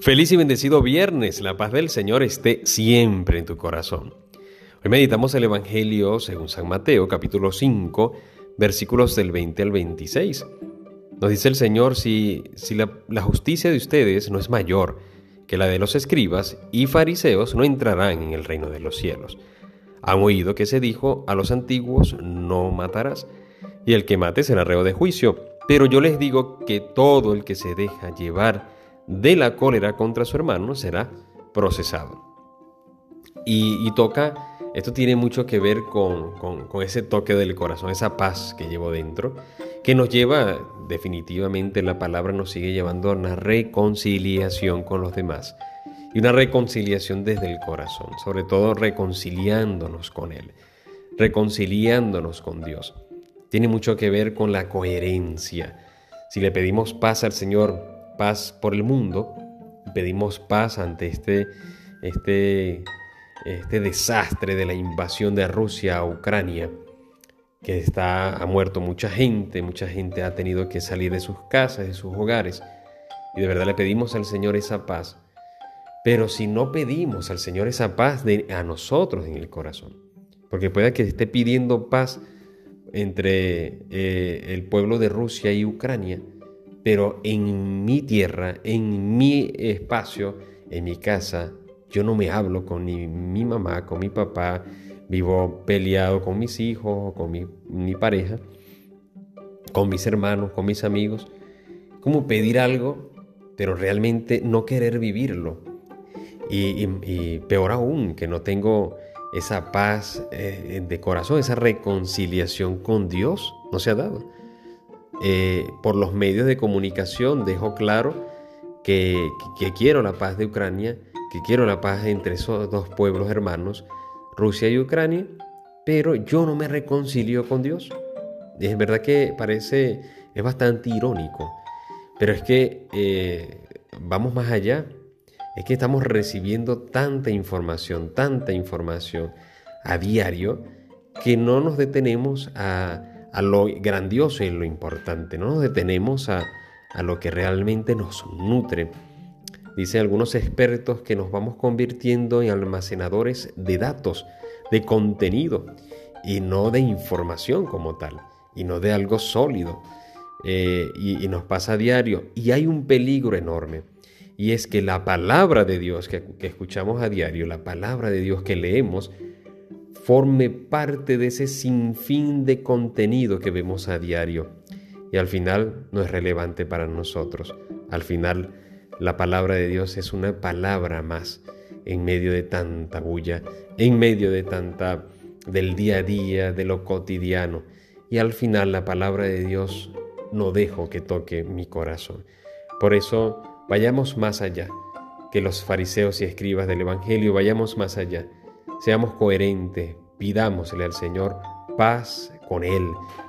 Feliz y bendecido viernes. La paz del Señor esté siempre en tu corazón. Hoy meditamos el Evangelio según San Mateo, capítulo 5, versículos del 20 al 26. Nos dice el Señor, si, si la, la justicia de ustedes no es mayor que la de los escribas y fariseos, no entrarán en el reino de los cielos. Han oído que se dijo a los antiguos, no matarás, y el que mate será reo de juicio. Pero yo les digo que todo el que se deja llevar de la cólera contra su hermano será procesado. Y, toca, esto tiene mucho que ver con, con, ese toque del corazón, esa paz que llevo dentro, que nos lleva, definitivamente la palabra nos sigue llevando a una reconciliación con los demás. Y una reconciliación desde el corazón, sobre todo reconciliándonos con Él, reconciliándonos con Dios. Tiene mucho que ver con la coherencia. Si le pedimos paz al Señor, paz por el mundo, pedimos paz ante este, este, este desastre de la invasión de Rusia a Ucrania, que está, ha muerto mucha gente, mucha gente ha tenido que salir de sus casas, de sus hogares, y de verdad le pedimos al Señor esa paz. Pero si no pedimos al Señor esa paz de, a nosotros en el corazón, porque pueda que esté pidiendo paz entre eh, el pueblo de Rusia y Ucrania, pero en mi tierra, en mi espacio, en mi casa, yo no me hablo con ni mi mamá, con mi papá, vivo peleado con mis hijos, con mi, pareja, con mis hermanos, con mis amigos. ¿Cómo pedir algo, pero realmente no querer vivirlo? Y, peor aún, que no tengo esa paz eh, de corazón, esa reconciliación con Dios, no se ha dado. Eh, por los medios de comunicación dejo claro que, quiero la paz de Ucrania, que quiero la paz entre esos dos pueblos hermanos, Rusia y Ucrania, pero yo no me reconcilio con Dios. Es verdad que parece, es bastante irónico, pero es que eh, vamos más allá. Es que estamos recibiendo tanta información, tanta información a diario, que no nos detenemos a, a lo grandioso y lo importante, no nos detenemos a, a lo que realmente nos nutre. Dicen algunos expertos que nos vamos convirtiendo en almacenadores de datos, de contenido, y no de información como tal, y no de algo sólido. Eh, y, nos pasa a diario. Y hay un peligro enorme. Y es que la palabra de Dios que, que escuchamos a diario, la palabra de Dios que leemos, forme parte de ese sinfín de contenido que vemos a diario y al final no es relevante para nosotros. Al final la palabra de Dios es una palabra más en medio de tanta bulla, en medio de tanta del día a día, de lo cotidiano. Y al final la palabra de Dios no dejo que toque mi corazón. Por eso vayamos más allá que los fariseos y escribas del Evangelio, vayamos más allá Seamos coherentes, pidámosle al Señor paz con Él,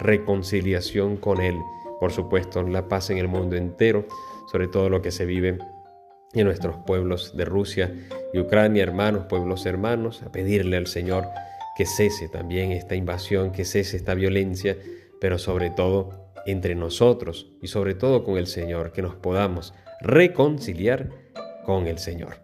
reconciliación con Él, por supuesto, la paz en el mundo entero, sobre todo lo que se vive en nuestros pueblos de Rusia y Ucrania, hermanos, pueblos hermanos, a pedirle al Señor que cese también esta invasión, que cese esta violencia, pero sobre todo entre nosotros y sobre todo con el Señor, que nos podamos reconciliar con el Señor.